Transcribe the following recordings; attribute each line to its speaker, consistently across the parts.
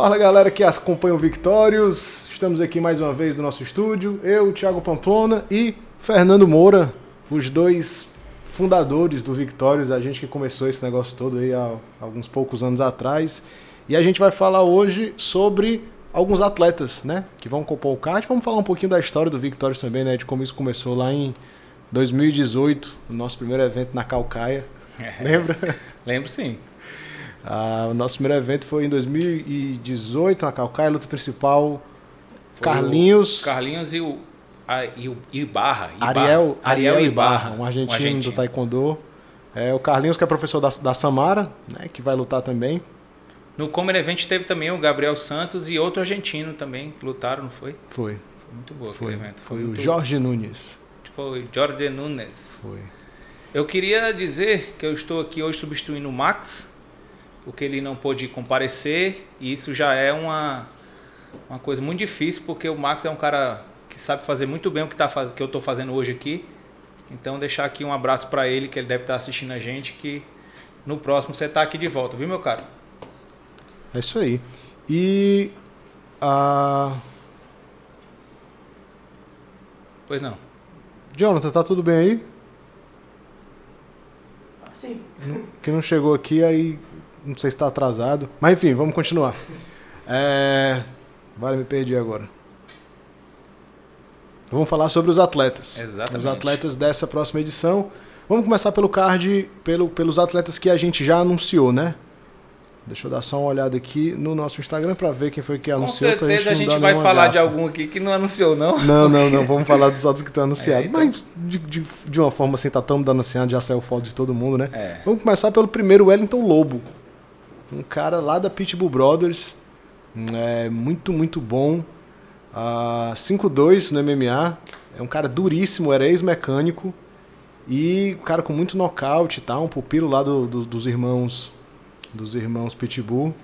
Speaker 1: Fala galera que acompanha o Victórios. Estamos aqui mais uma vez no nosso estúdio. Eu, Thiago Pamplona e Fernando Moura, os dois fundadores do Victórios, a gente que começou esse negócio todo aí há alguns poucos anos atrás. E a gente vai falar hoje sobre alguns atletas, né, que vão compor o kart. Vamos falar um pouquinho da história do Victórios também, né, de como isso começou lá em 2018, no nosso primeiro evento na Calcaia. Lembra?
Speaker 2: Lembro sim.
Speaker 1: Ah, o nosso primeiro evento foi em 2018, na Calcaia, luta principal.
Speaker 2: Foi
Speaker 1: Carlinhos.
Speaker 2: o Carlinhos e o, a, e o Ibarra. Ibarra.
Speaker 1: Ariel,
Speaker 2: Ariel
Speaker 1: Ariel
Speaker 2: Ibarra.
Speaker 1: Ibarra, um argentino, do Taekwondo. É, o Carlinhos, que é professor da, da Samara, né, que vai lutar também.
Speaker 2: No Comer Event teve também o Gabriel Santos e outro argentino também que lutaram, não foi?
Speaker 1: Foi.
Speaker 2: Foi muito boa
Speaker 1: Foi,
Speaker 2: aquele evento.
Speaker 1: foi o
Speaker 2: muito-
Speaker 1: Jorge Nunes.
Speaker 2: Foi o Jorge Nunes.
Speaker 1: Foi.
Speaker 2: Eu queria dizer que eu estou aqui hoje substituindo o Max, porque ele não pôde comparecer, e isso já é uma, uma coisa muito difícil, porque o Max é um cara que sabe fazer muito bem o que, tá, que eu estou fazendo hoje aqui. Então deixar aqui um abraço para ele, que ele deve estar assistindo a gente, que no próximo você está aqui de volta, viu meu cara?
Speaker 1: É isso aí. E. A.
Speaker 2: Pois não.
Speaker 1: Jonathan, tá tudo bem aí?
Speaker 3: Sim.
Speaker 1: Que não chegou aqui, aí não sei se está atrasado. Mas enfim, vamos continuar. É... Vale, me perdi agora. Vamos falar sobre os atletas.
Speaker 2: Exatamente.
Speaker 1: Os atletas dessa próxima edição. Vamos começar pelo card, pelo, pelos atletas que a gente já anunciou, né? Deixa eu dar só uma olhada aqui no nosso Instagram para ver quem foi que
Speaker 2: Com
Speaker 1: anunciou. pra
Speaker 2: certeza a
Speaker 1: não
Speaker 2: gente vai falar de algum aqui que não anunciou, não.
Speaker 1: Não, não, não. Vamos falar dos outros que estão anunciados.
Speaker 2: É, então.
Speaker 1: Mas de, de, de uma forma assim, tá tão anunciado, já saiu foto de todo mundo, né?
Speaker 2: É.
Speaker 1: Vamos começar pelo primeiro Wellington Lobo. Um cara lá da Pitbull Brothers. É muito, muito bom. Ah, 5'2 no MMA. É um cara duríssimo, era ex-mecânico. E um cara com muito nocaute, tá? Um pupilo lá do- do- dos irmãos. Dos irmãos Pitbull. O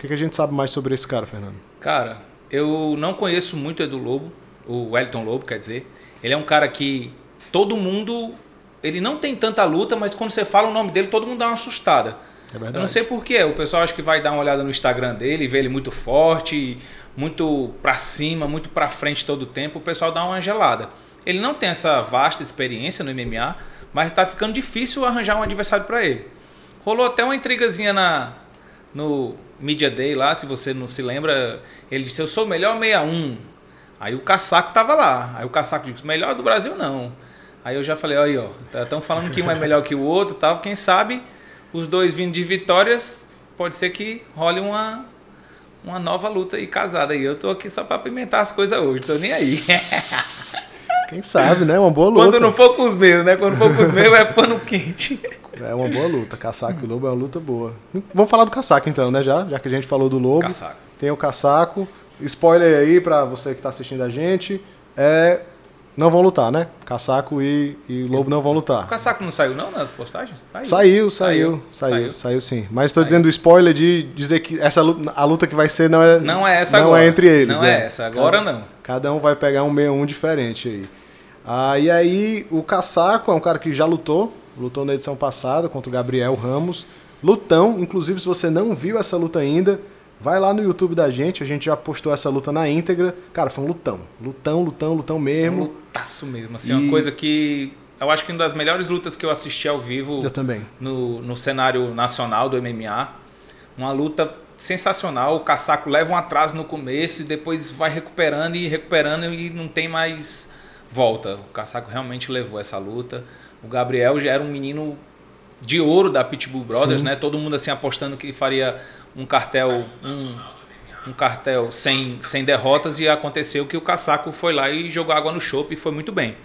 Speaker 1: que, que a gente sabe mais sobre esse cara, Fernando?
Speaker 2: Cara, eu não conheço muito Edu Lobo, o Wellington Lobo, quer dizer. Ele é um cara que todo mundo. Ele não tem tanta luta, mas quando você fala o nome dele, todo mundo dá uma assustada.
Speaker 1: É verdade.
Speaker 2: Eu não sei porquê. O pessoal acha que vai dar uma olhada no Instagram dele, vê ele muito forte, muito pra cima, muito pra frente todo o tempo. O pessoal dá uma gelada. Ele não tem essa vasta experiência no MMA, mas tá ficando difícil arranjar um adversário pra ele. Rolou até uma intrigazinha na, no Media Day lá, se você não se lembra. Ele disse: Eu sou o melhor 61. Aí o Casaco tava lá. Aí o Casaco disse: Melhor do Brasil não. Aí eu já falei: Olha aí, ó. Estão falando que um é melhor que o outro e tal. Quem sabe os dois vindo de vitórias, pode ser que role uma, uma nova luta aí casada aí. Eu tô aqui só pra apimentar as coisas hoje, tô nem aí.
Speaker 1: Quem sabe, né? Uma boa luta.
Speaker 2: Quando não for com os meus, né? Quando for com os meus é pano quente.
Speaker 1: É uma boa luta. Caçaco e Lobo é uma luta boa. Vamos falar do Caçaco então, né? Já, já que a gente falou do Lobo.
Speaker 2: Casaco.
Speaker 1: Tem o Caçaco. Spoiler aí pra você que tá assistindo a gente. É. Não vão lutar, né? Caçaco e, e Lobo não vão
Speaker 2: O
Speaker 1: lutar.
Speaker 2: Casaco não saiu não nas postagens?
Speaker 1: Saiu, saiu, saiu,
Speaker 2: Saiu.
Speaker 1: saiu, sim. Mas estou dizendo o spoiler de dizer que essa luta, a luta que vai ser não é
Speaker 2: Não é essa
Speaker 1: não
Speaker 2: agora.
Speaker 1: é entre eles.
Speaker 2: Não é essa, agora não.
Speaker 1: Cada um vai pegar um 61 diferente aí. Ah, e aí, o Caçaco é um cara que já lutou, lutou na edição passada contra o Gabriel Ramos. Lutão, inclusive se você não viu essa luta ainda, vai lá no YouTube da gente, a gente já postou essa luta na íntegra. Cara, foi um lutão. Lutão, lutão, lutão
Speaker 2: Um
Speaker 1: mesmo.
Speaker 2: lutaço mesmo. Assim,
Speaker 1: E-
Speaker 2: uma coisa que. Eu acho que uma das melhores lutas que eu assisti ao vivo
Speaker 1: Eu também.
Speaker 2: no, no cenário nacional do MMA. Uma luta sensacional. O Casaco leva um atraso no começo e depois vai recuperando e recuperando e não tem mais volta. O Casaco realmente levou essa luta. O Gabriel já era um menino de ouro da Pitbull Brothers,
Speaker 1: Sim.
Speaker 2: né? Todo mundo assim apostando que faria um cartel, um, um cartel sem, sem derrotas e aconteceu que o Casaco foi lá e jogou água no chope e foi muito bem.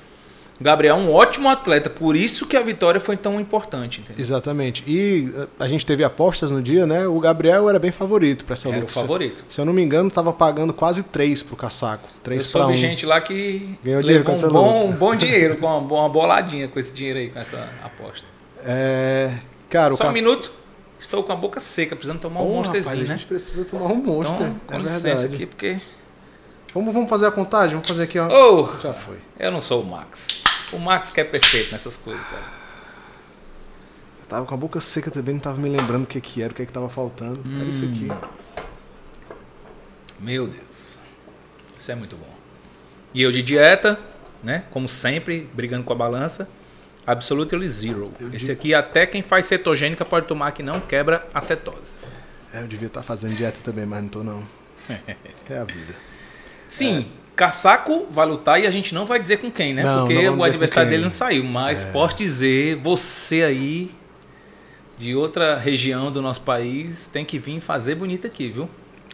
Speaker 2: Gabriel é um ótimo atleta, por isso que a vitória foi tão importante, entendeu?
Speaker 1: Exatamente. E eh, a gente teve apostas no dia, né? O Gabriel era bem favorito para essa
Speaker 2: Era
Speaker 1: luta.
Speaker 2: o favorito.
Speaker 1: Se eu não me engano, tava pagando quase 3 pro Caçaco.
Speaker 2: Eu
Speaker 1: 3 para 1.
Speaker 2: gente lá que
Speaker 1: Ganhou dinheiro com
Speaker 2: um
Speaker 1: essa
Speaker 2: bom,
Speaker 1: luta.
Speaker 2: um bom dinheiro, com uma, bo- uma boladinha com esse dinheiro aí, com essa aposta.
Speaker 1: É, cara,
Speaker 2: Só um
Speaker 1: Caçaco...
Speaker 2: minuto. Estou com a boca seca, precisando tomar um
Speaker 1: Ô,
Speaker 2: monsterzinho,
Speaker 1: rapaz, a
Speaker 2: né?
Speaker 1: gente precisa tomar um monster.
Speaker 2: Então, com
Speaker 1: é
Speaker 2: licença
Speaker 1: verdade.
Speaker 2: aqui, porque...
Speaker 1: Vamos, vamos fazer a contagem? Vamos fazer aqui, ó.
Speaker 2: Oh,
Speaker 1: Já foi.
Speaker 2: eu não sou o Max. O Max que é perfeito nessas coisas, cara.
Speaker 1: Eu tava com a boca seca também, não tava me lembrando o que que era, o que que tava faltando. Era isso aqui.
Speaker 2: Meu Deus. Isso é muito bom. E eu de dieta, né? Como sempre, brigando com a balança. Absolutely zero. Esse aqui, até quem faz cetogênica pode tomar que não quebra a cetose.
Speaker 1: É, eu devia estar fazendo dieta também, mas não tô não. É a vida.
Speaker 2: Sim, é. Casaco vai lutar e a gente não vai dizer com quem, né?
Speaker 1: Não,
Speaker 2: Porque
Speaker 1: não
Speaker 2: o adversário dele não saiu. Mas
Speaker 1: É.
Speaker 2: posso dizer, você aí, de outra região do nosso país, tem que vir fazer bonito aqui, viu?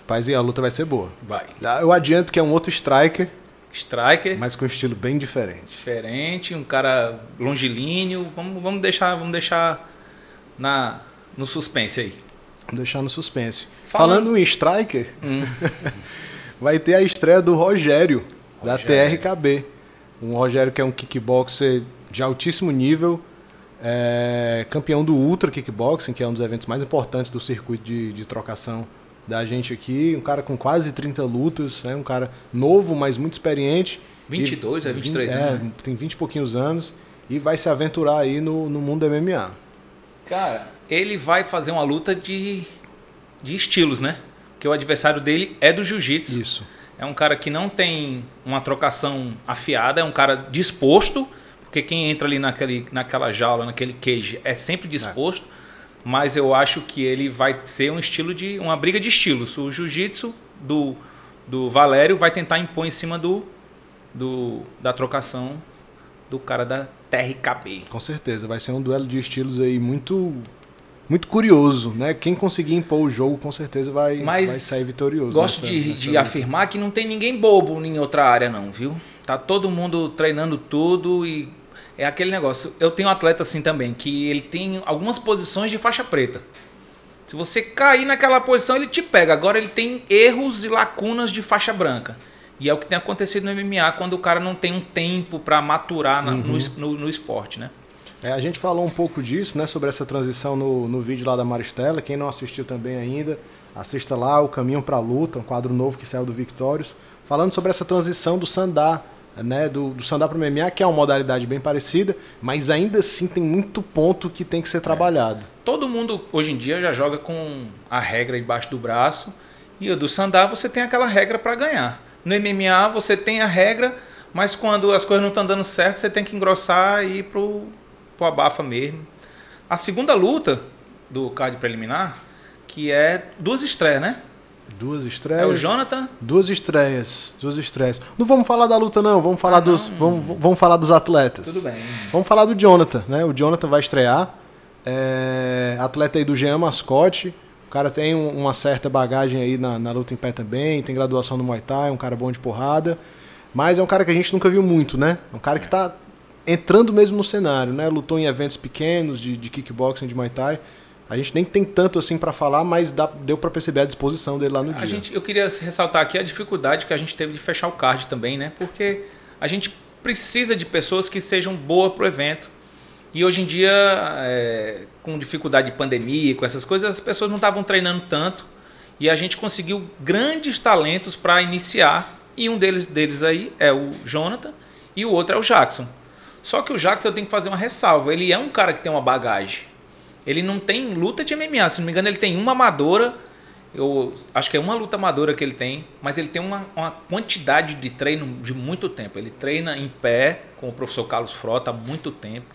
Speaker 1: Paz e a luta vai ser boa.
Speaker 2: Vai.
Speaker 1: Ah, Eu adianto que é um outro striker,
Speaker 2: Striker,
Speaker 1: mas com um estilo bem diferente.
Speaker 2: diferente, um cara longilíneo. Vamos, vamos deixar, vamos deixar na, no suspense aí.
Speaker 1: Vamos deixar no suspense.
Speaker 2: Falando-
Speaker 1: Falando, em striker,
Speaker 2: Hum.
Speaker 1: vai ter a estreia do Rogério, da
Speaker 2: Rogério.
Speaker 1: TRKB. Um Rogério que é um kickboxer de altíssimo nível, é, campeão do Ultra Kickboxing, que é um dos eventos mais importantes do circuito de, de trocação da gente aqui. Um cara com quase 30 lutas, né? um cara novo, mas muito experiente.
Speaker 2: 22,
Speaker 1: E-
Speaker 2: é 23
Speaker 1: é,
Speaker 2: anos, né?
Speaker 1: Tem 20 e pouquinhos anos e vai se aventurar aí no, no mundo do MMA.
Speaker 2: Cara, ele vai fazer uma luta de, de estilos, né? Porque o adversário dele é do jiu-jitsu.
Speaker 1: Isso.
Speaker 2: É um cara que não tem uma trocação afiada, é um cara disposto, porque quem entra ali naquele, naquela jaula, naquele cage, é sempre disposto. Mas eu acho que ele vai ser um estilo de. uma briga de estilos. O jiu-jitsu do, do Valério vai tentar impor em cima do, do da trocação do cara da TRKB.
Speaker 1: Com certeza, vai ser um duelo de estilos aí muito muito curioso, né? Quem conseguir impor o jogo com certeza vai,
Speaker 2: Mas
Speaker 1: vai sair vitorioso.
Speaker 2: Gosto
Speaker 1: nessa-
Speaker 2: de,
Speaker 1: nessa
Speaker 2: de afirmar que não tem ninguém bobo em outra área, não, viu? Tá todo mundo treinando tudo e é aquele negócio. Eu tenho um atleta assim também, que ele tem algumas posições de faixa preta. Se você cair naquela posição, ele te pega. Agora ele tem erros e lacunas de faixa branca. E é o que tem acontecido no MMA quando o cara não tem um tempo para maturar na- no, es- no, no esporte, né?
Speaker 1: É, a gente falou um pouco disso, né? Sobre essa transição no, no vídeo lá da Maristela. Quem não assistiu também ainda, assista lá o Caminho para a Luta, um quadro novo que saiu do Victorious, falando sobre essa transição do sandá, né? Do, do sandá para o MMA, que é uma modalidade bem parecida, mas ainda assim tem muito ponto que tem que ser trabalhado.
Speaker 2: Todo mundo hoje em dia já joga com a regra embaixo do braço. E do sandá você tem aquela regra para ganhar. No MMA você tem a regra, mas quando as coisas não estão dando certo, você tem que engrossar e ir pro, pro abafa mesmo. A segunda luta do card preliminar, que é duas estreias, né?
Speaker 1: Duas
Speaker 2: É
Speaker 1: estreias.
Speaker 2: o Jonathan.
Speaker 1: Duas estreias, duas estreias. Não vamos falar da luta não, vamos falar
Speaker 2: Ah,
Speaker 1: dos, vamos, vamos falar dos atletas.
Speaker 2: Tudo bem.
Speaker 1: Vamos falar do Jonathan, né? O Jonathan vai estrear. É, atleta aí do Jean Mascote. O cara tem um- uma certa bagagem aí na, na luta em pé também, tem graduação no Muay Thai, é um cara bom de porrada. Mas é um cara que a gente nunca viu muito, né? É um cara que tá entrando mesmo no cenário, né? Lutou em eventos pequenos de, de kickboxing, de Muay Thai. A gente nem tem tanto assim pra falar, mas dá- deu pra perceber a disposição dele lá no
Speaker 2: A
Speaker 1: dia.
Speaker 2: gente, eu queria ressaltar aqui a dificuldade que a gente teve de fechar o card também, né? Porque a gente precisa de pessoas que sejam boas pro evento. E hoje em dia, é, com dificuldade de pandemia, com essas coisas, as pessoas não estavam treinando tanto. E a gente conseguiu grandes talentos para iniciar. E um deles, deles aí é o Jonathan e o outro é o Jackson. Só que o Jackson eu tenho que fazer uma ressalva. Ele é um cara que tem uma bagagem. Ele não tem luta de MMA, se não me engano, ele tem uma amadora. Eu acho que é uma luta amadora que ele tem, mas ele tem uma, uma quantidade de treino de muito tempo. Ele treina em pé com o professor Carlos Frota há muito tempo.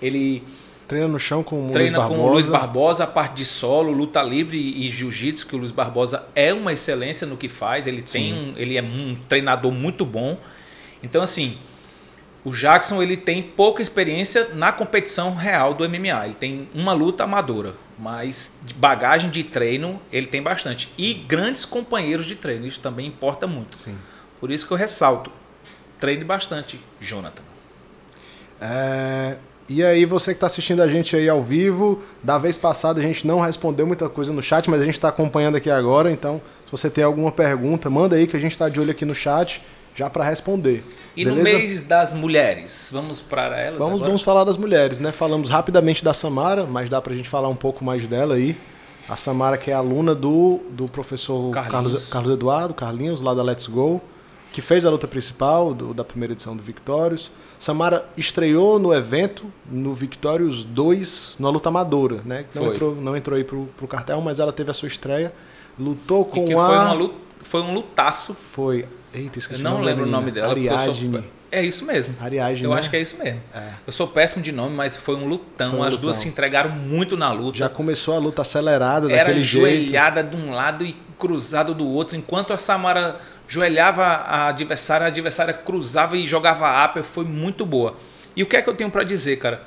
Speaker 2: Ele
Speaker 1: Treina no chão com o
Speaker 2: treina
Speaker 1: Luiz
Speaker 2: com
Speaker 1: Barbosa.
Speaker 2: o Luiz Barbosa a parte de solo, luta livre e jiu-jitsu, que o Luiz Barbosa é uma excelência no que faz. Ele tem, um- ele é um treinador muito bom. Então assim, o Jackson ele tem pouca experiência na competição real do MMA. Ele tem uma luta amadora, mas de bagagem de treino ele tem bastante e grandes companheiros de treino. Isso também importa muito.
Speaker 1: Sim.
Speaker 2: Por isso que eu ressalto, treine bastante, Jonathan.
Speaker 1: É, e aí, você que está assistindo a gente aí ao vivo, da vez passada a gente não respondeu muita coisa no chat, mas a gente está acompanhando aqui agora, então se você tem alguma pergunta, manda aí que a gente está de olho aqui no chat já para responder.
Speaker 2: E no
Speaker 1: beleza?
Speaker 2: mês das mulheres, vamos para elas
Speaker 1: Vamos,
Speaker 2: agora?
Speaker 1: vamos falar das mulheres, né? Falamos rapidamente da Samara, mas dá pra gente falar um pouco mais dela aí. A Samara, que é aluna do, do professor
Speaker 2: Carlinhos.
Speaker 1: Carlos, Carlos Eduardo, Carlinhos, lá da Let's Go, que fez a luta principal do- da primeira edição do Victorious. Samara estreou no evento, no Victorious 2, na luta amadora, né? Não
Speaker 2: Foi.
Speaker 1: entrou, não entrou aí pro, pro cartel, mas ela teve a sua estreia. Lutou
Speaker 2: E
Speaker 1: com
Speaker 2: que
Speaker 1: a.
Speaker 2: foi uma foi um lutaço.
Speaker 1: Foi. Eita, esqueci
Speaker 2: Eu não lembro o nome dela. sou-
Speaker 1: Ariadne.
Speaker 2: É isso mesmo.
Speaker 1: Ariadne,
Speaker 2: Eu
Speaker 1: né?
Speaker 2: acho que é isso mesmo.
Speaker 1: É.
Speaker 2: Eu sou péssimo de nome, mas foi um lutão.
Speaker 1: Foi um
Speaker 2: As
Speaker 1: lutão.
Speaker 2: duas se entregaram muito na luta.
Speaker 1: Já começou a luta acelerada
Speaker 2: Era
Speaker 1: daquele jeito.
Speaker 2: joelhada de um lado e cruzado do outro. Enquanto a Samara joelhava a adversária, a adversária cruzava e jogava upper. Foi muito boa. E o que é que eu tenho pra dizer, cara?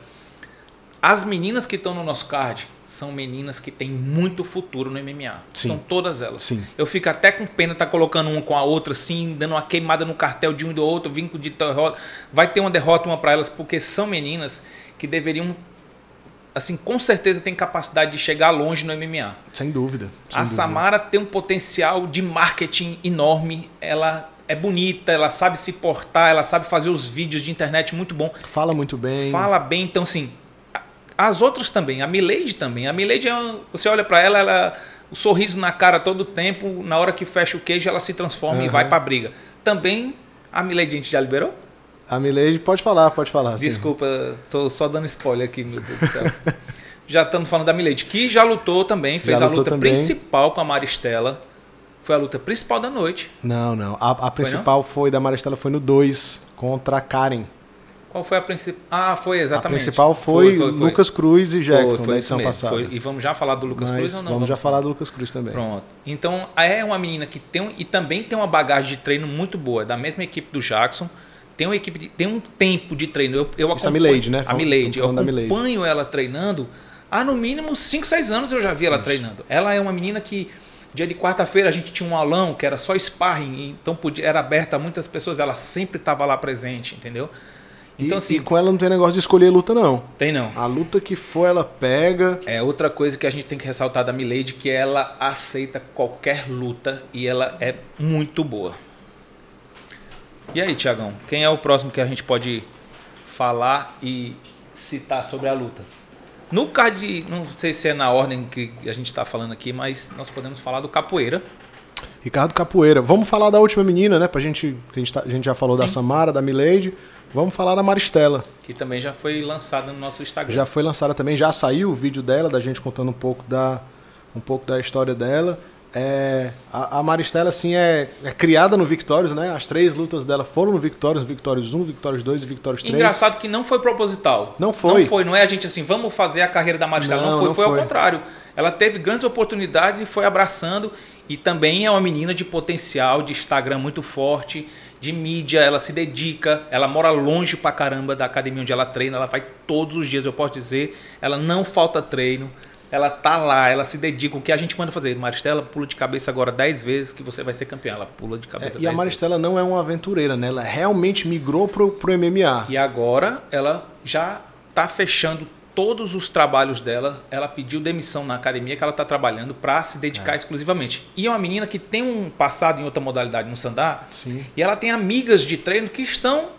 Speaker 2: As meninas que estão no nosso card são meninas que têm muito futuro no MMA.
Speaker 1: Sim.
Speaker 2: São todas elas.
Speaker 1: Sim.
Speaker 2: Eu fico até com pena estar colocando uma com a outra, assim, dando uma queimada no cartel de um e do outro, vinco de derrota. Vai ter uma derrota uma para elas, porque são meninas que deveriam, assim, com certeza tem capacidade de chegar longe no MMA.
Speaker 1: Sem dúvida. sem
Speaker 2: a
Speaker 1: dúvida.
Speaker 2: Samara tem um potencial de marketing enorme. Ela é bonita, ela sabe se portar, ela sabe fazer os vídeos de internet muito bom.
Speaker 1: Fala muito bem.
Speaker 2: Fala bem, então assim. As outras também, a Milady também. A Milady, é uma- você olha pra ela, ela o sorriso na cara todo tempo, na hora que fecha o queijo, ela se transforma e
Speaker 1: Aham.
Speaker 2: vai pra briga. Também a Milady a gente já liberou?
Speaker 1: A Milady pode falar, pode falar.
Speaker 2: Desculpa, tô só dando spoiler aqui, meu Deus do céu. já estamos falando da Milady, que já lutou também, fez
Speaker 1: Já
Speaker 2: a luta
Speaker 1: também.
Speaker 2: principal com a Maristela. Foi a luta principal da noite.
Speaker 1: Não, não. A, a principal foi, da Maristela foi no 2 contra a Karen.
Speaker 2: Qual foi a principal? Ah, foi exatamente.
Speaker 1: A principal foi, Lucas Cruz e
Speaker 2: Foi,
Speaker 1: Jackson
Speaker 2: foi
Speaker 1: da
Speaker 2: isso
Speaker 1: edição
Speaker 2: mesmo,
Speaker 1: passada.
Speaker 2: foi. E vamos já falar do Lucas
Speaker 1: Mas
Speaker 2: Cruz ou não?
Speaker 1: vamos já falar do Lucas Cruz também.
Speaker 2: Pronto. Então, é uma menina que tem e também tem uma bagagem de treino muito boa, da mesma equipe do Jackson. Tem uma equipe de- tem um tempo de treino. Eu, eu
Speaker 1: Isso é a
Speaker 2: acompanho-
Speaker 1: Milady, né?
Speaker 2: A Milady. Eu acompanho ela treinando há no mínimo 5, 6 anos eu já vi ela treinando. Ela é uma menina que dia de quarta-feira a gente tinha um aulão que era só sparring, então podia, era aberta a muitas pessoas, ela sempre estava lá presente, entendeu? Então
Speaker 1: e,
Speaker 2: assim,
Speaker 1: e com ela não tem negócio de escolher luta, não.
Speaker 2: tem não.
Speaker 1: A luta que for, ela pega.
Speaker 2: É outra coisa que a gente tem que ressaltar da Milady, que ela aceita qualquer luta e ela é muito boa. E aí, Tiagão, quem é o próximo que a gente pode falar e citar sobre a luta? No card, não sei se é na ordem que a gente está falando aqui, mas nós podemos falar do Capoeira.
Speaker 1: Ricardo Capoeira. Vamos falar da última menina, né? Pra gente. que A gente, tá- a gente já falou da
Speaker 2: Sim.
Speaker 1: Samara, da Milady. Vamos falar da Maristela.
Speaker 2: Que também já foi lançada no nosso Instagram.
Speaker 1: Já foi lançada também, já saiu o vídeo dela, da gente contando um pouco da, um pouco da história dela. É, a, a Maristela, assim, é, é criada no Victorious, né? As três lutas dela foram no Victorious, Victorious 1, Victorious 2 e Victorious 3.
Speaker 2: Engraçado que não foi proposital.
Speaker 1: Não foi.
Speaker 2: Não foi, não é a gente assim, vamos fazer a carreira da Maristela. Não,
Speaker 1: Não,
Speaker 2: foi,
Speaker 1: não
Speaker 2: foi, ao
Speaker 1: foi.
Speaker 2: contrário. Ela teve grandes oportunidades e foi abraçando. E também é uma menina de potencial, de Instagram muito forte, de mídia, ela se dedica, ela mora longe pra caramba da academia onde ela treina, ela vai todos os dias, eu posso dizer, ela não falta treino. Ela tá lá, ela se dedica. O que a gente manda fazer? Maristela, pula de cabeça agora 10 vezes que você vai ser campeã. Ela pula de
Speaker 1: É,
Speaker 2: cabeça
Speaker 1: e a
Speaker 2: 10 vezes.
Speaker 1: Maristela não é uma aventureira, né? Ela realmente migrou pro, pro MMA.
Speaker 2: E agora ela já está fechando todos os trabalhos dela. Ela pediu demissão na academia que ela está trabalhando para se dedicar exclusivamente. E é uma menina que tem um passado em outra modalidade no Sandá.
Speaker 1: Sim.
Speaker 2: E ela tem amigas de treino que estão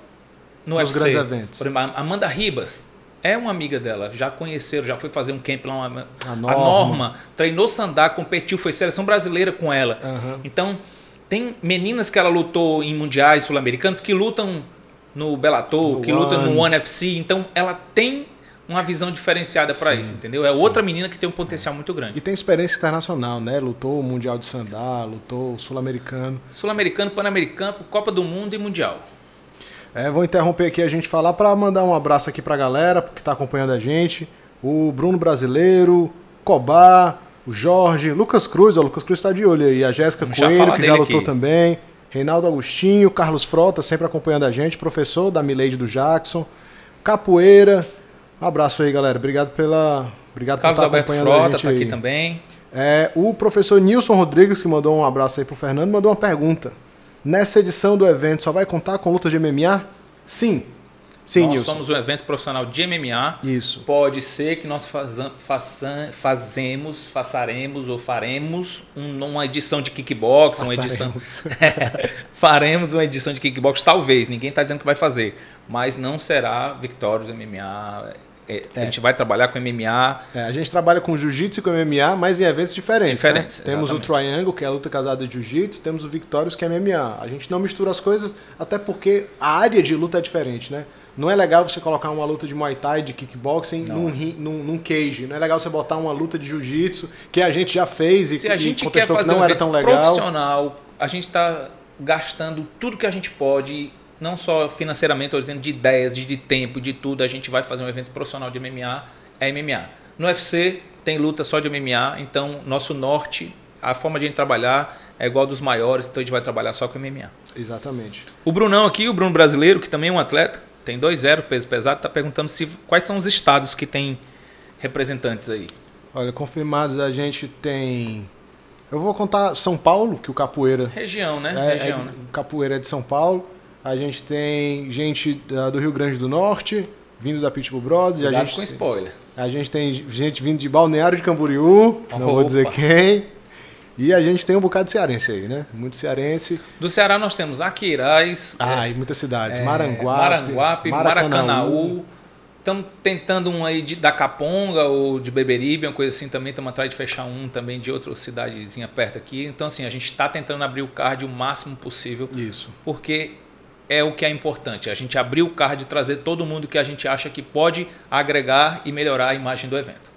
Speaker 2: no
Speaker 1: Nos
Speaker 2: UFC.
Speaker 1: grandes eventos.
Speaker 2: Por exemplo, a Amanda Ribas é uma amiga dela. Já conheceram, já foi fazer um camp lá. Uma,
Speaker 1: A
Speaker 2: a
Speaker 1: Norma.
Speaker 2: Norma treinou Sandá, competiu, foi seleção brasileira com ela.
Speaker 1: Aham.
Speaker 2: Então, tem meninas que ela lutou em mundiais sul-americanos que lutam no Bellator,
Speaker 1: No
Speaker 2: que lutam no
Speaker 1: One.
Speaker 2: One FC. Então, ela tem uma visão diferenciada para
Speaker 1: Sim,
Speaker 2: isso, entendeu? É outra menina que tem um potencial muito grande.
Speaker 1: E tem experiência internacional, né? Lutou o Mundial de Sandá, lutou Sul-Americano.
Speaker 2: Sul-americano, pan-americano, Copa do Mundo e Mundial.
Speaker 1: É, vou interromper aqui a gente falar para mandar um abraço aqui pra galera que tá acompanhando a gente. O Bruno Brasileiro, Cobá, o Jorge, Lucas Cruz, ó, o Lucas Cruz tá de olho aí. A Jéssica Coelho, que já lutou
Speaker 2: aqui.
Speaker 1: também. Reinaldo Agostinho, Carlos Frota, sempre acompanhando a gente. Professor da Milady do Jackson. Capoeira. Um abraço aí, galera. Obrigado pela. Obrigado
Speaker 2: Carlos
Speaker 1: por estar
Speaker 2: Alberto
Speaker 1: acompanhando a
Speaker 2: Frota
Speaker 1: gente
Speaker 2: tá aqui
Speaker 1: aí.
Speaker 2: também.
Speaker 1: É, o professor Nilson Rodrigues, que mandou um abraço aí pro Fernando, mandou uma pergunta. Nessa edição do evento, só vai contar com luta de MMA? Sim. Sim,
Speaker 2: nós
Speaker 1: Nilson.
Speaker 2: somos um evento profissional de MMA.
Speaker 1: Isso.
Speaker 2: Pode ser que nós façam, façam, fazemos, façaremos ou faremos um- uma edição de kickbox, uma edição. Faremos uma edição de kickbox, talvez. Ninguém está dizendo que vai fazer. Mas não será Victorious MMA. É, A gente vai trabalhar com MMA.
Speaker 1: É, a gente trabalha com jiu-jitsu e com MMA, mas em eventos diferentes.
Speaker 2: Diferentes,
Speaker 1: né? Temos o. Triangle, que é a luta casada de jiu-jitsu, temos o Victorious, que é MMA. A gente não mistura as coisas, até porque a área de luta é diferente, né? Não é legal você colocar uma luta de Muay Thai, de kickboxing, num, num, num cage. Não é legal você botar uma luta de jiu-jitsu, que a gente já fez e,
Speaker 2: Se a gente quer
Speaker 1: contestou que
Speaker 2: fazer um
Speaker 1: não era tão legal.
Speaker 2: profissional, a gente está gastando tudo que a gente pode, não só financeiramente, estou dizendo de ideias, de, de tempo, de tudo. A gente vai fazer um evento profissional de MMA, é MMA. No UFC tem luta só de MMA, então nosso norte, a forma de a gente trabalhar é igual dos maiores, então a gente vai trabalhar só com MMA.
Speaker 1: Exatamente.
Speaker 2: O Brunão aqui, o Bruno brasileiro, que também é um atleta, tem 2-0 peso pesado, está perguntando se quais são os estados que tem representantes aí.
Speaker 1: Olha, confirmados a gente tem. Eu vou contar São Paulo, que o Capoeira.
Speaker 2: Região, né?
Speaker 1: É,
Speaker 2: Região,
Speaker 1: é,
Speaker 2: né?
Speaker 1: Capoeira é de São Paulo. A gente tem gente da- do Rio Grande do Norte, vindo da Pitbull Brothers. e a
Speaker 2: Cuidado
Speaker 1: gente
Speaker 2: com spoiler.
Speaker 1: A gente tem gente vindo de Balneário de Camboriú, não vou
Speaker 2: Opa.
Speaker 1: dizer quem. E a gente tem um bocado de cearense aí, né? Muito cearense.
Speaker 2: Do Ceará nós temos Aquiraz,
Speaker 1: Ah, e muitas cidades.
Speaker 2: é,
Speaker 1: Maranguape,
Speaker 2: Maranguape, Maracanaú. Estamos tentando um aí de, da Caponga ou de Beberibe, uma coisa assim também. Estamos atrás de fechar um também de outra cidadezinha perto aqui. Então, assim, a gente está tentando abrir o card o máximo possível,
Speaker 1: Isso.
Speaker 2: porque é o que é importante. A gente abrir o card e trazer todo mundo que a gente acha que pode agregar e melhorar a imagem do evento.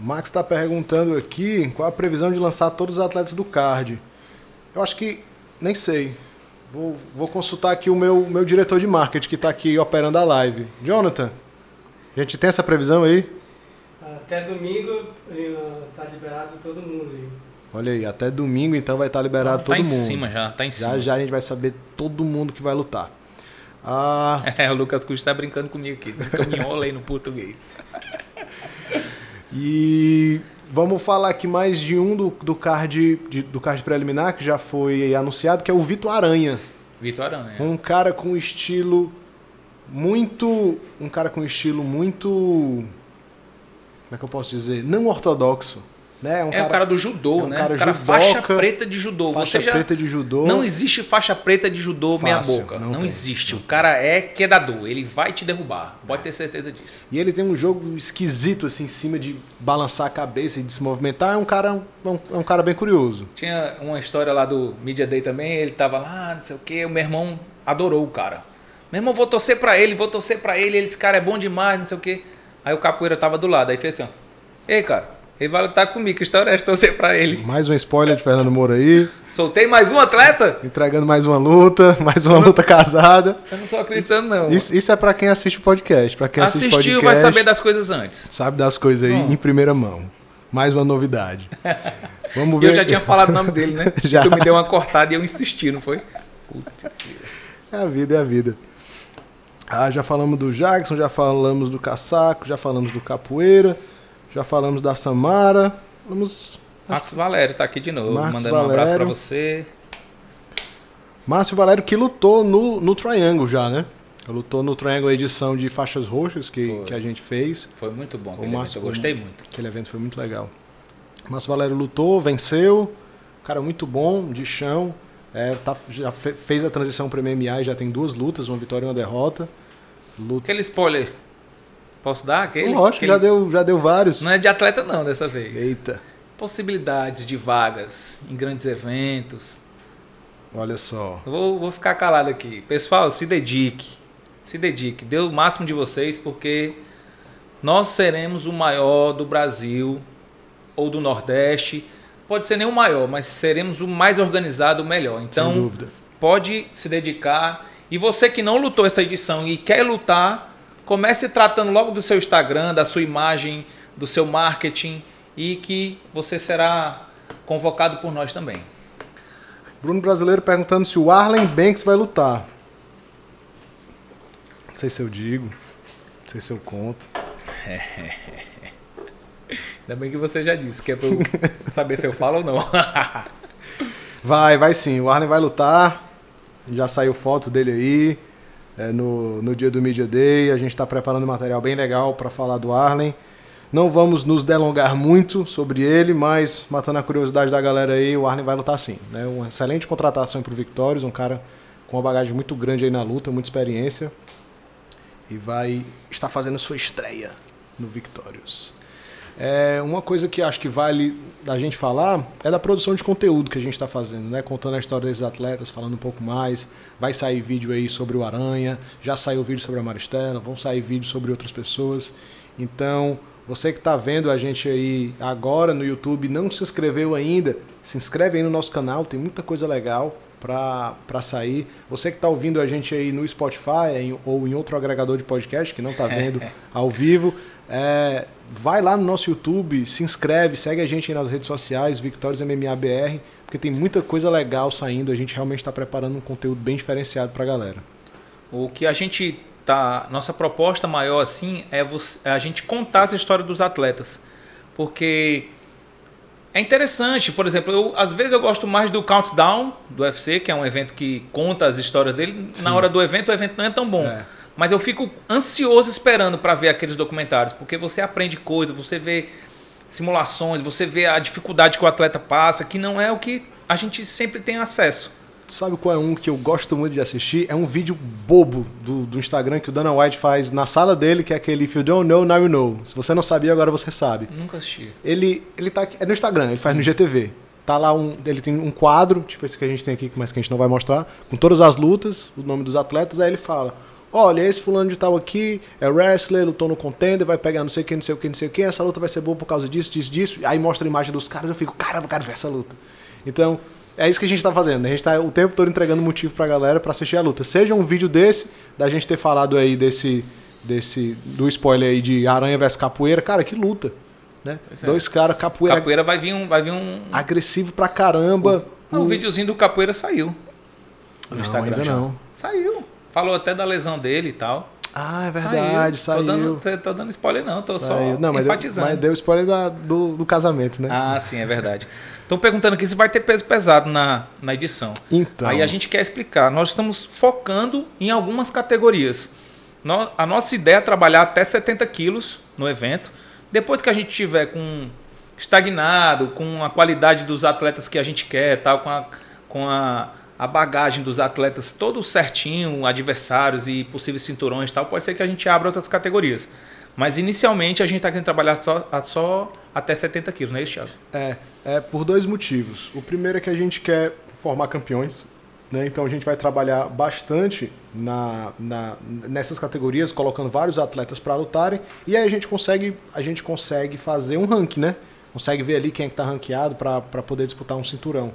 Speaker 1: O Max está perguntando aqui qual a previsão de lançar todos os atletas do card. Eu acho que nem sei. Vou, vou consultar aqui o meu, meu diretor de marketing que está aqui operando a live. Jonathan, a gente tem essa previsão aí?
Speaker 3: Até domingo eh, tá liberado todo mundo aí.
Speaker 1: Olha aí, até domingo então vai estar liberado
Speaker 2: tá
Speaker 1: todo
Speaker 2: em
Speaker 1: mundo.
Speaker 2: cima já, tá em
Speaker 1: Já
Speaker 2: cima.
Speaker 1: já a gente vai saber todo mundo que vai lutar. Ah,
Speaker 2: É, o Lucas Cruz está brincando comigo aqui, me enrolei no português.
Speaker 1: E vamos falar aqui mais de um do, do card de- do card preliminar que já foi anunciado, que é o Vitor Aranha.
Speaker 2: Vitor Aranha.
Speaker 1: Um cara com estilo muito. Um cara com estilo muito. Como é que eu posso dizer? Não ortodoxo. Né? Um
Speaker 2: É o cara do judô,
Speaker 1: é um
Speaker 2: né?
Speaker 1: cara
Speaker 2: o cara
Speaker 1: judoca,
Speaker 2: faixa preta de judô.
Speaker 1: faixa
Speaker 2: Você já
Speaker 1: preta de judô.
Speaker 2: Não existe faixa preta de judô meia
Speaker 1: Fácil,
Speaker 2: boca.
Speaker 1: não
Speaker 2: Não, existe. O cara é quedador. Ele vai te derrubar. Pode ter certeza disso.
Speaker 1: E ele tem um jogo esquisito, assim, em cima de balançar a cabeça e de se movimentar. É um cara, é um, é um cara bem curioso.
Speaker 2: Tinha uma história lá do Media Day também. Ele tava lá, não sei o que. O meu irmão adorou o cara. Meu irmão, vou torcer pra ele, vou torcer pra ele. Esse cara é bom demais, não sei o que. Aí o capoeira tava do lado. Aí fez assim: ó. Ei, cara, ele vai lutar comigo. Que história é essa? Torcer pra ele.
Speaker 1: Mais um spoiler de Fernando Moura aí.
Speaker 2: Soltei mais um atleta?
Speaker 1: Entregando mais uma luta, mais uma luta casada.
Speaker 2: Eu não tô acreditando, não.
Speaker 1: Isso, isso é pra quem assiste o podcast. Pra quem assiste
Speaker 2: Assistiu,
Speaker 1: podcast,
Speaker 2: vai saber das coisas antes.
Speaker 1: sabe das coisas aí
Speaker 2: Hum.
Speaker 1: em primeira mão. Mais uma novidade. Vamos ver.
Speaker 2: Eu já tinha falado o nome dele, né?
Speaker 1: Já.
Speaker 2: Tu me deu uma cortada e eu insisti, não foi? Putz,
Speaker 1: É a vida, é a vida. Ah, já falamos do Jackson, já falamos do Casaco, já falamos do Capoeira, já falamos da Samara. Vamos.
Speaker 2: Marcos Valério tá aqui de novo,
Speaker 1: Marcos
Speaker 2: mandando um abraço
Speaker 1: Valério.
Speaker 2: pra você.
Speaker 1: Márcio Valério que lutou no, no Triangle já, né? Lutou no Triangle edição de faixas roxas que,
Speaker 2: Foi.
Speaker 1: que a gente fez.
Speaker 2: Foi muito bom
Speaker 1: O Márcio-
Speaker 2: eu gostei muito.
Speaker 1: Aquele evento foi muito legal. Márcio Valério lutou, venceu. Cara muito bom, de chão. É, tá- já fe- fez a transição para MMA e já tem duas lutas, uma vitória e uma derrota. Luta.
Speaker 2: Aquele spoiler, posso dar? Aquele,
Speaker 1: Lógico,
Speaker 2: aquele-
Speaker 1: já deu, já deu vários.
Speaker 2: Não é de atleta não, dessa vez.
Speaker 1: Eita,
Speaker 2: Possibilidades de vagas em grandes eventos.
Speaker 1: olha só.
Speaker 2: Eu vou, vou ficar calado aqui. Pessoal, se dedique. Se dedique. Dê o máximo de vocês, porque nós seremos o maior do Brasil ou do Nordeste. Pode ser nem o maior, mas seremos o mais organizado, o melhor. Então,
Speaker 1: sem dúvida.
Speaker 2: pode se dedicar. E você que não lutou essa edição e quer lutar, comece tratando logo do seu Instagram, da sua imagem, do seu marketing e que você será convocado por nós também.
Speaker 1: Bruno Brasileiro perguntando se o Arlen Banks vai lutar. Não sei se eu digo, não sei se eu conto.
Speaker 2: Ainda bem que você já disse, que é pra eu saber se eu falo ou não.
Speaker 1: Vai, vai sim. O Arlen vai lutar. Já saiu foto dele aí. É, no, no dia do Media Day. A gente está preparando material bem legal para falar do Arlen. Não vamos nos delongar muito sobre ele, mas matando a curiosidade da galera aí, o Arlen vai lutar sim. Né? Uma excelente contratação para o Victorious, um cara com uma bagagem muito grande aí na luta, muita experiência. E vai estar fazendo sua estreia no Victorious. É, uma coisa que acho que vale da gente falar é da produção de conteúdo que a gente está fazendo, né? Contando a história desses atletas, falando um pouco mais. Vai sair vídeo aí sobre o Aranha, já saiu vídeo sobre a Maristela, vão sair vídeos sobre outras pessoas. Então, você que está vendo a gente aí agora no YouTube, não se inscreveu ainda, se inscreve aí no nosso canal, tem muita coisa legal para sair. Você que está ouvindo a gente aí no Spotify em, ou em outro agregador de podcast que não está vendo ao vivo, é, vai lá no nosso YouTube, se inscreve, segue a gente aí nas redes sociais, Victórios MMABR, porque tem muita coisa legal saindo. A gente realmente está preparando um conteúdo bem diferenciado para a galera.
Speaker 2: O que a gente tá, nossa proposta maior assim é, você, é a gente contar as histórias dos atletas, porque é interessante, por exemplo, eu, às vezes eu gosto mais do Countdown do UFC, que é um evento que conta as histórias dele. Sim. Na hora do evento, o evento não é tão bom. É. Mas eu fico ansioso esperando para ver aqueles documentários, porque você aprende coisas, você vê simulações, você vê a dificuldade que o atleta passa, que não é o que a gente sempre tem acesso.
Speaker 1: Sabe qual é um que eu gosto muito de assistir? É um vídeo bobo do, do Instagram que o Dana White faz na sala dele, que é aquele If you don't know, now you know. Se você não sabia, agora você sabe.
Speaker 2: Nunca assisti.
Speaker 1: Ele, ele tá é no Instagram, ele faz no GTV. Tá lá um, ele tem um quadro, tipo esse que a gente tem aqui, mas que a gente não vai mostrar, com todas as lutas, o nome dos atletas, aí ele fala: Olha, esse fulano de tal aqui é wrestler, lutou no contender, vai pegar não sei o que, não sei o que, não sei o que, essa luta vai ser boa por causa disso, disso, disso. Aí mostra a imagem dos caras, eu fico, caramba, quero ver essa luta. Então, é isso que a gente tá fazendo. Né? A gente tá o tempo todo entregando motivo pra galera para assistir a luta. Seja um vídeo desse, da gente ter falado aí desse. desse do spoiler aí de Aranha vs Capoeira. Cara, que luta. Né? É. Dois caras, capoeira.
Speaker 2: Capoeira vai vir um. Vai vir um...
Speaker 1: Agressivo pra caramba.
Speaker 2: O, o... o videozinho do capoeira saiu.
Speaker 1: No não, Instagram. Ainda já. não.
Speaker 2: Saiu. Falou até da lesão dele e tal.
Speaker 1: Ah, é verdade, saiu.
Speaker 2: saiu. Tô, dando, tô dando spoiler não, tô saiu. só
Speaker 1: não, mas enfatizando. Deu, mas deu spoiler da, do, do casamento, né?
Speaker 2: Ah, sim, é verdade. Estão perguntando aqui se vai ter peso pesado na, na edição.
Speaker 1: Então.
Speaker 2: Aí a gente quer explicar. Nós estamos focando em algumas categorias. a nossa ideia é trabalhar até 70 quilos no evento. Depois que a gente tiver com estagnado, com a qualidade dos atletas que a gente quer, tal, com a, com a, a bagagem dos atletas todo certinho, adversários e possíveis cinturões, tal, pode ser que a gente abra outras categorias. Mas inicialmente a gente está querendo trabalhar só, só até 70 quilos, não é isso, Thiago?
Speaker 1: É, é por dois motivos. O primeiro é que a gente quer formar campeões, né? então a gente vai trabalhar bastante na, na, nessas categorias, colocando vários atletas para lutarem, e aí a gente consegue, a gente consegue fazer um ranking, né? Consegue ver ali quem é que está ranqueado para poder disputar um cinturão.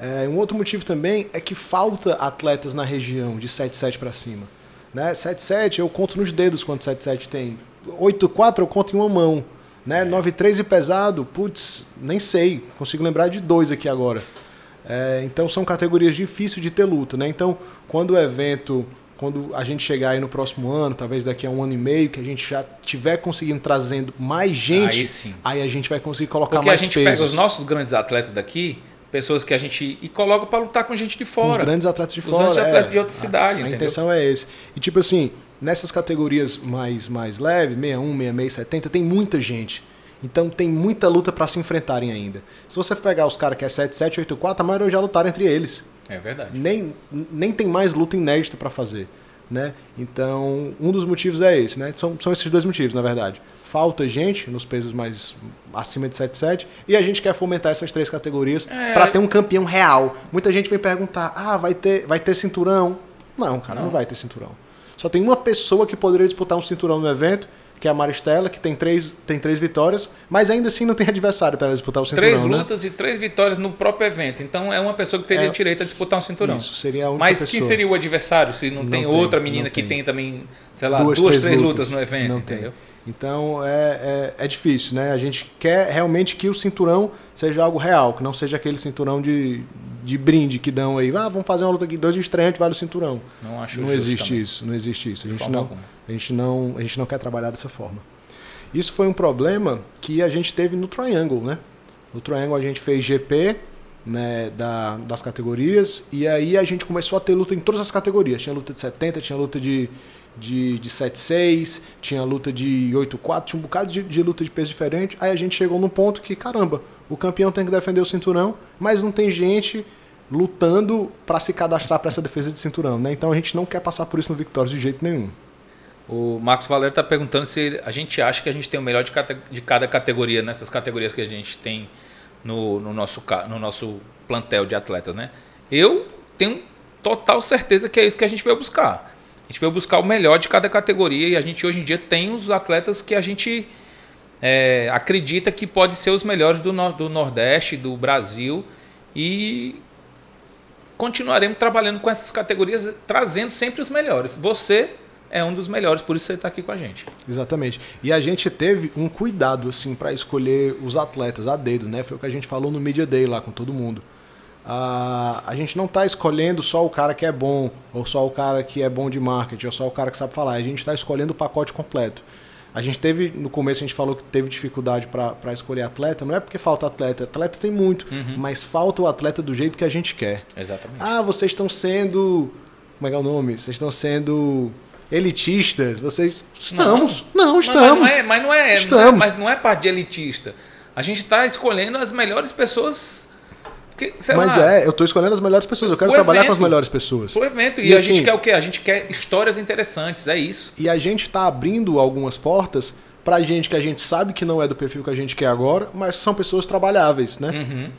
Speaker 1: É, um outro motivo também é que falta atletas na região de 7-7 para cima. Né? 7-7 eu conto nos dedos quanto 7-7 tem. 8-4 eu conto em uma mão. Né? 9-3 e pesado, putz, nem sei. Consigo lembrar de dois aqui agora. É, então são categorias difíceis de ter luta. Né? Então, quando o evento, quando a gente chegar aí no próximo ano, talvez daqui a um ano e meio, que a gente já tiver conseguindo trazendo mais gente,
Speaker 2: aí,
Speaker 1: aí a gente vai conseguir colocar
Speaker 2: Porque
Speaker 1: mais
Speaker 2: pesos.
Speaker 1: Porque
Speaker 2: a gente pega os nossos grandes atletas daqui, pessoas que a gente e coloca para lutar com gente de fora. Com os
Speaker 1: grandes atletas de
Speaker 2: os
Speaker 1: fora.
Speaker 2: Os grandes atletas é, de outra cidade.
Speaker 1: A, a intenção é esse. E tipo assim, nessas categorias mais mais leves, 61, 66, 70, tem muita gente. Então tem muita luta para se enfrentarem ainda. Se você pegar os caras que é 77, 84, a maioria já lutaram entre eles.
Speaker 2: É verdade.
Speaker 1: Nem, nem tem mais luta inédita para fazer. Né? Então, um dos motivos é esse. Né? São, são esses dois motivos, na verdade. Falta gente nos pesos mais acima de 77 e a gente quer fomentar essas três categorias é. para ter um campeão real. Muita gente vem perguntar: ah, vai ter, vai ter cinturão? Não, cara, não. não vai ter cinturão. Só tem uma pessoa que poderia disputar um cinturão no evento que é a Maristela, que tem três, tem três vitórias, mas ainda assim não tem adversário para disputar o cinturão.
Speaker 2: Três
Speaker 1: né?
Speaker 2: lutas e três vitórias no próprio evento. Então é uma pessoa que teria é, direito a disputar um cinturão.
Speaker 1: Isso, seria a única
Speaker 2: Mas
Speaker 1: pessoa.
Speaker 2: quem seria o adversário se não, não tem, tem, outra menina que tem. tem. também, sei lá, duas, duas três, três lutas. lutas. no evento?
Speaker 1: Não entendeu? tem. Então é, é, é, difícil, né? A gente quer realmente que o cinturão seja algo real, que não seja aquele cinturão de, de brinde que dão aí. Ah, vamos fazer uma luta aqui, dois estreantes, vale o cinturão.
Speaker 2: Não acho
Speaker 1: Não existe também. isso, não existe isso. A gente não, a gente não, a gente não quer trabalhar dessa forma. Isso foi um problema que a gente teve no Triangle, né? No Triangle a gente fez GP né, da, das categorias e aí a gente começou a ter luta em todas as categorias. Tinha luta de 70, tinha luta de, de, de 7-6, tinha luta de 8-4, tinha um bocado de, de luta de peso diferente. Aí a gente chegou num ponto que, caramba, o campeão tem que defender o cinturão, mas não tem gente lutando para se cadastrar para essa defesa de cinturão, né? Então a gente não quer passar por isso no Victorious de jeito nenhum.
Speaker 2: O Marcos Valério está perguntando se a gente acha que a gente tem o melhor de cada, de cada categoria, nessas categorias que a gente tem no, no, nosso, no nosso plantel de atletas, né? Eu tenho total certeza que é isso que a gente veio buscar. A gente veio buscar o melhor de cada categoria e a gente hoje em dia tem os atletas que a gente é, acredita que pode ser os melhores do, do Nordeste, do Brasil e continuaremos trabalhando com essas categorias, trazendo sempre os melhores. Você é um dos melhores, por isso você está aqui com a gente.
Speaker 1: Exatamente. E a gente teve um cuidado assim para escolher os atletas a dedo, né? Foi o que a gente falou no Media Day lá com todo mundo. A gente não está escolhendo só o cara que é bom, ou só o cara que é bom de marketing, ou só o cara que sabe falar. A gente está escolhendo o pacote completo. A gente teve, no começo a gente falou que teve dificuldade para escolher atleta, não é porque falta atleta, atleta tem muito, uhum. mas falta o atleta do jeito que a gente quer.
Speaker 2: Exatamente.
Speaker 1: Ah, vocês estão sendo. Como é que é o nome? Vocês estão sendo elitistas. Vocês. Estamos. Não, não estamos.
Speaker 2: Mas, mas não é, mas não é, estamos. Não é, mas não é parte de elitista. A gente está escolhendo as melhores pessoas
Speaker 1: porque, Mas lá, é, eu estou escolhendo as melhores pessoas. Eu quero trabalhar evento, com as melhores pessoas.
Speaker 2: O evento. E, e a assim, gente quer o quê? A gente quer histórias interessantes, é isso.
Speaker 1: E a gente está abrindo algumas portas para gente que a gente sabe que não é do perfil que a gente quer agora, mas são pessoas trabalháveis, né?
Speaker 2: Uhum.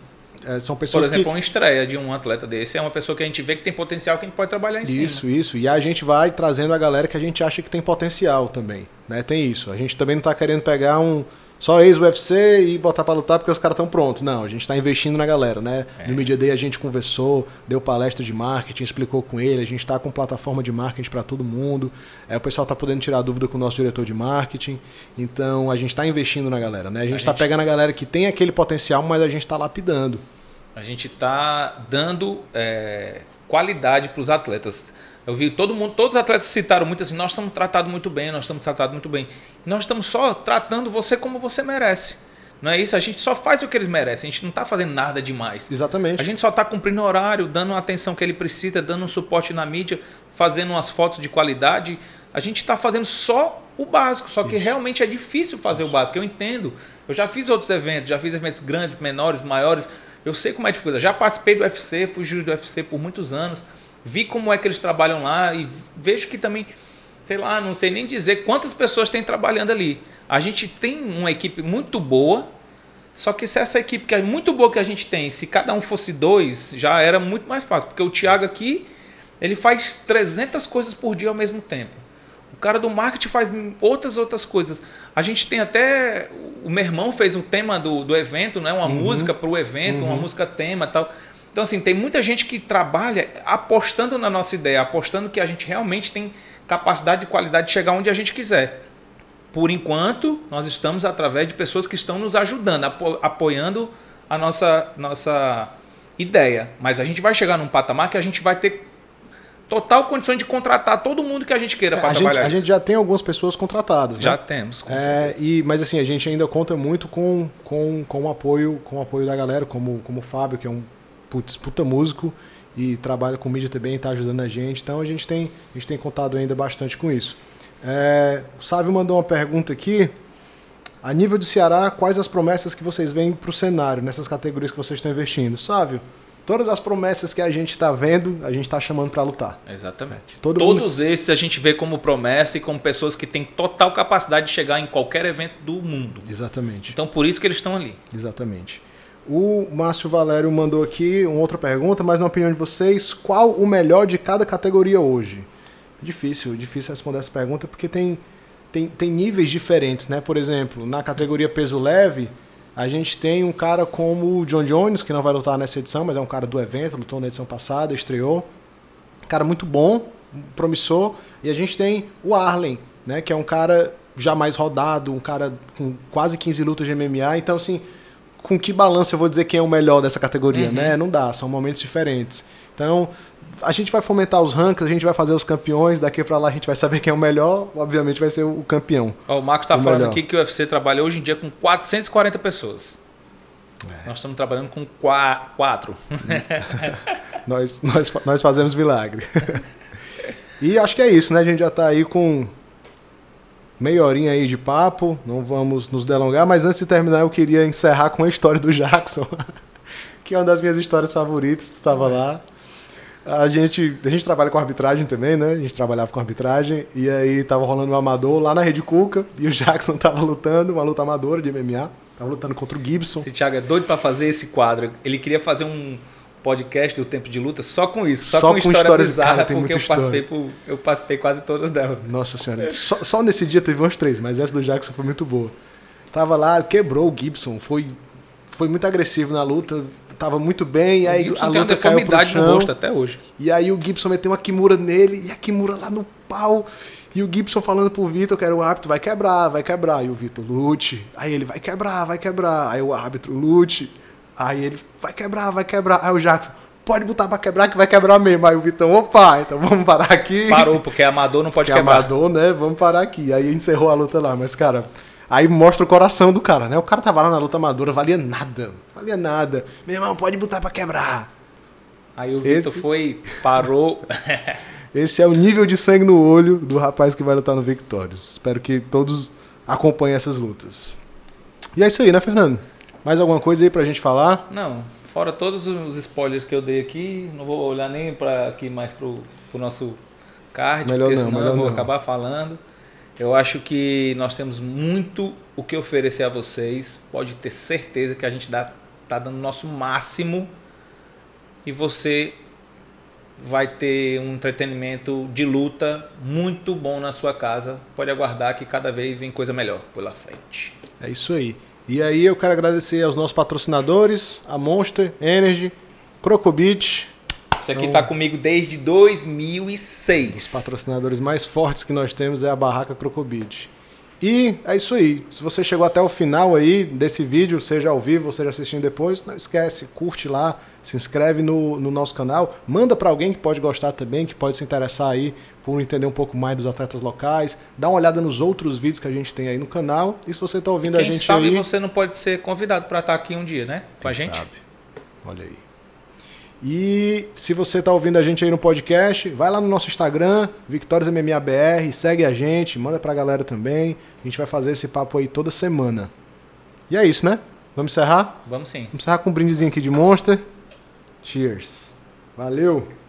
Speaker 1: É, são pessoas
Speaker 2: Por exemplo,
Speaker 1: que...
Speaker 2: uma estreia de um atleta desse é uma pessoa que a gente vê que tem potencial que a gente pode trabalhar em
Speaker 1: isso,
Speaker 2: cima.
Speaker 1: Isso, isso. E a gente vai trazendo a galera que a gente acha que tem potencial também. Né? Tem isso. A gente também não está querendo pegar um só ex-UFC e botar para lutar porque os caras estão prontos. Não, a gente está investindo na galera, né? É. No Media Day a gente conversou, deu palestra de marketing, explicou com ele, a gente está com plataforma de marketing para todo mundo. É, o pessoal está podendo tirar dúvida com o nosso diretor de marketing. Então a gente está investindo na galera, né? A gente está pegando a galera que tem aquele potencial, mas a gente está lapidando.
Speaker 2: A gente está dando é, qualidade para os atletas. Eu vi todo mundo, todos os atletas citaram muito assim, nós estamos tratados muito bem, nós estamos tratados muito bem. E nós estamos só tratando você como você merece. Não é isso? A gente só faz o que eles merecem, a gente não está fazendo nada demais.
Speaker 1: Exatamente.
Speaker 2: A gente só está cumprindo o horário, dando a atenção que ele precisa, dando um suporte na mídia, fazendo umas fotos de qualidade. A gente está fazendo só o básico, só que isso. realmente é difícil fazer isso. o básico, eu entendo. Eu já fiz outros eventos, já fiz eventos grandes, menores, maiores. Eu sei como é difícil. Já participei do UFC, fui juiz do UFC por muitos anos vi como é que eles trabalham lá e vejo que também, sei lá, não sei nem dizer quantas pessoas tem trabalhando ali. A gente tem uma equipe muito boa, só que se essa equipe que é muito boa que a gente tem, se cada um fosse dois, já era muito mais fácil, porque o Thiago aqui, ele faz 300 coisas por dia ao mesmo tempo. O cara do marketing faz outras outras coisas. A gente tem até. O meu irmão fez um tema do, do evento, né? uma uhum. música para o evento, uhum. uma música tema tal. Então, assim, tem muita gente que trabalha apostando na nossa ideia, apostando que a gente realmente tem capacidade e qualidade de chegar onde a gente quiser. Por enquanto, nós estamos através de pessoas que estão nos ajudando, apo apoiando a nossa, nossa ideia. Mas a gente vai chegar num patamar que a gente vai ter total condições de contratar todo mundo que a gente queira é, para trabalhar.
Speaker 1: Gente, a gente já tem algumas pessoas contratadas, né?
Speaker 2: Já temos, com
Speaker 1: é, e Mas assim, a gente ainda conta muito com, com, com o apoio, com o apoio da galera, como, como o Fábio, que é um putz, puta músico e trabalha com mídia também, está ajudando a gente. Então a gente tem, a gente tem contado ainda bastante com isso. É, o Sávio mandou uma pergunta aqui. A nível do Ceará, quais as promessas que vocês veem para o cenário, nessas categorias que vocês estão investindo? Sávio, todas as promessas que a gente está vendo, a gente está chamando para lutar.
Speaker 2: Exatamente. Todo Todos mundo... esses a gente vê como promessa e como pessoas que têm total capacidade de chegar em qualquer evento do mundo.
Speaker 1: Exatamente.
Speaker 2: Então por isso que eles estão ali.
Speaker 1: Exatamente. O Márcio Valério mandou aqui uma outra pergunta, mas na opinião de vocês, qual o melhor de cada categoria hoje? Difícil, difícil responder essa pergunta porque tem, tem, tem níveis diferentes, né? Por exemplo, na categoria peso leve, a gente tem um cara como o John Jones, que não vai lutar nessa edição, mas é um cara do evento, lutou na edição passada, estreou. Cara muito bom, promissor. E a gente tem o Arlen, né? Que é um cara já mais rodado, um cara com quase 15 lutas de MMA. Então, assim, com que balanço eu vou dizer quem é o melhor dessa categoria, uhum. né? Não dá, são momentos diferentes. Então, a gente vai fomentar os rankings, a gente vai fazer os campeões, daqui para lá a gente vai saber quem é o melhor, obviamente vai ser o campeão.
Speaker 2: Ó, o Marcos está falando melhor. aqui que o UFC trabalha hoje em dia com 440 pessoas. É. Nós estamos trabalhando com quatro.
Speaker 1: nós, nós, nós fazemos milagre. e acho que é isso, né? A gente já está aí com meia horinha aí de papo, não vamos nos delongar, mas antes de terminar eu queria encerrar com a história do Jackson, que é uma das minhas histórias favoritas, estava lá. A gente, a gente trabalha com arbitragem também, né? A gente trabalhava com arbitragem. E aí tava rolando um amador lá na Rede Cuca. E o Jackson tava lutando, uma luta amadora de MMA. Tava lutando contra o Gibson.
Speaker 2: Esse Thiago é doido pra fazer esse quadro. Ele queria fazer um podcast do tempo de luta só com isso, só,
Speaker 1: Só
Speaker 2: com,
Speaker 1: com
Speaker 2: história
Speaker 1: histórias-
Speaker 2: bizarra,
Speaker 1: cara, tem
Speaker 2: porque eu
Speaker 1: muita
Speaker 2: participei, por- eu participei quase todas delas.
Speaker 1: Nossa senhora. Só, só nesse dia teve umas três, mas essa do Jackson foi muito boa. Tava lá, quebrou o Gibson. Foi, foi muito agressivo na luta. Tava muito bem. E aí
Speaker 2: o Gibson
Speaker 1: a
Speaker 2: tem uma
Speaker 1: luta caiu pro
Speaker 2: deformidade no
Speaker 1: chão.
Speaker 2: rosto até hoje.
Speaker 1: E aí o Gibson meteu uma Kimura nele, e a Kimura lá no pau. E o Gibson falando pro Vitor que era o árbitro, vai quebrar, vai quebrar. E o Vitor, lute. Aí ele, vai quebrar, vai quebrar. Aí o árbitro, lute. Aí ele, vai quebrar, vai quebrar. Aí o Jackson, pode botar pra quebrar que vai quebrar mesmo. Aí o Vitor, opa, então vamos parar aqui.
Speaker 2: Parou, porque amador não pode
Speaker 1: Que é
Speaker 2: quebrar.
Speaker 1: amador, né? Vamos parar aqui. Aí encerrou a luta lá. Mas, cara, aí mostra o coração do cara, né? O cara tava lá na luta amadora, valia nada. Valia nada. Meu irmão, pode botar pra quebrar.
Speaker 2: Aí o Vitor
Speaker 1: Esse-
Speaker 2: foi, parou.
Speaker 1: Esse é o nível de sangue no olho do rapaz que vai lutar no Victorious. Espero que todos acompanhem essas lutas. E é isso aí, né, Fernando? Mais alguma coisa aí pra gente falar?
Speaker 2: Não, fora todos os spoilers que eu dei aqui, não vou olhar nem para aqui mais pro, pro nosso card,
Speaker 1: Melhor
Speaker 2: porque
Speaker 1: não,
Speaker 2: senão
Speaker 1: melhor
Speaker 2: eu vou
Speaker 1: não.
Speaker 2: acabar falando. Eu acho que nós temos muito o que oferecer a vocês. Pode ter certeza que a gente dá, tá dando o nosso máximo e você vai ter um entretenimento de luta muito bom na sua casa. Pode aguardar que cada vez vem coisa melhor pela frente.
Speaker 1: É isso aí. E aí eu quero agradecer aos nossos patrocinadores, a Monster Energy, Crocobit,
Speaker 2: Isso aqui
Speaker 1: Então-
Speaker 2: tá comigo desde
Speaker 1: Os
Speaker 2: 2006.
Speaker 1: patrocinadores mais fortes que nós temos é a Barraca Crocobit. E é isso aí. Se você chegou até o final aí desse vídeo, seja ao vivo ou seja assistindo depois, não esquece, curte lá, se inscreve no, no nosso canal, manda para alguém que pode gostar também, que pode se interessar aí por entender um pouco mais dos atletas locais, dá uma olhada nos outros vídeos que a gente tem aí no canal. E se você está ouvindo a
Speaker 2: Quem
Speaker 1: gente
Speaker 2: sabe
Speaker 1: aí,
Speaker 2: você não pode ser convidado para estar aqui um dia, né? Com a gente.
Speaker 1: sabe? Olha aí. E se você está ouvindo a gente aí no podcast, vai lá no nosso Instagram, Victórias MMA BR, segue a gente, manda pra galera também. A gente vai fazer esse papo aí toda semana. E é isso, né? Vamos encerrar?
Speaker 2: Vamos sim.
Speaker 1: Vamos encerrar com um brindezinho aqui de Monster. Cheers. Valeu!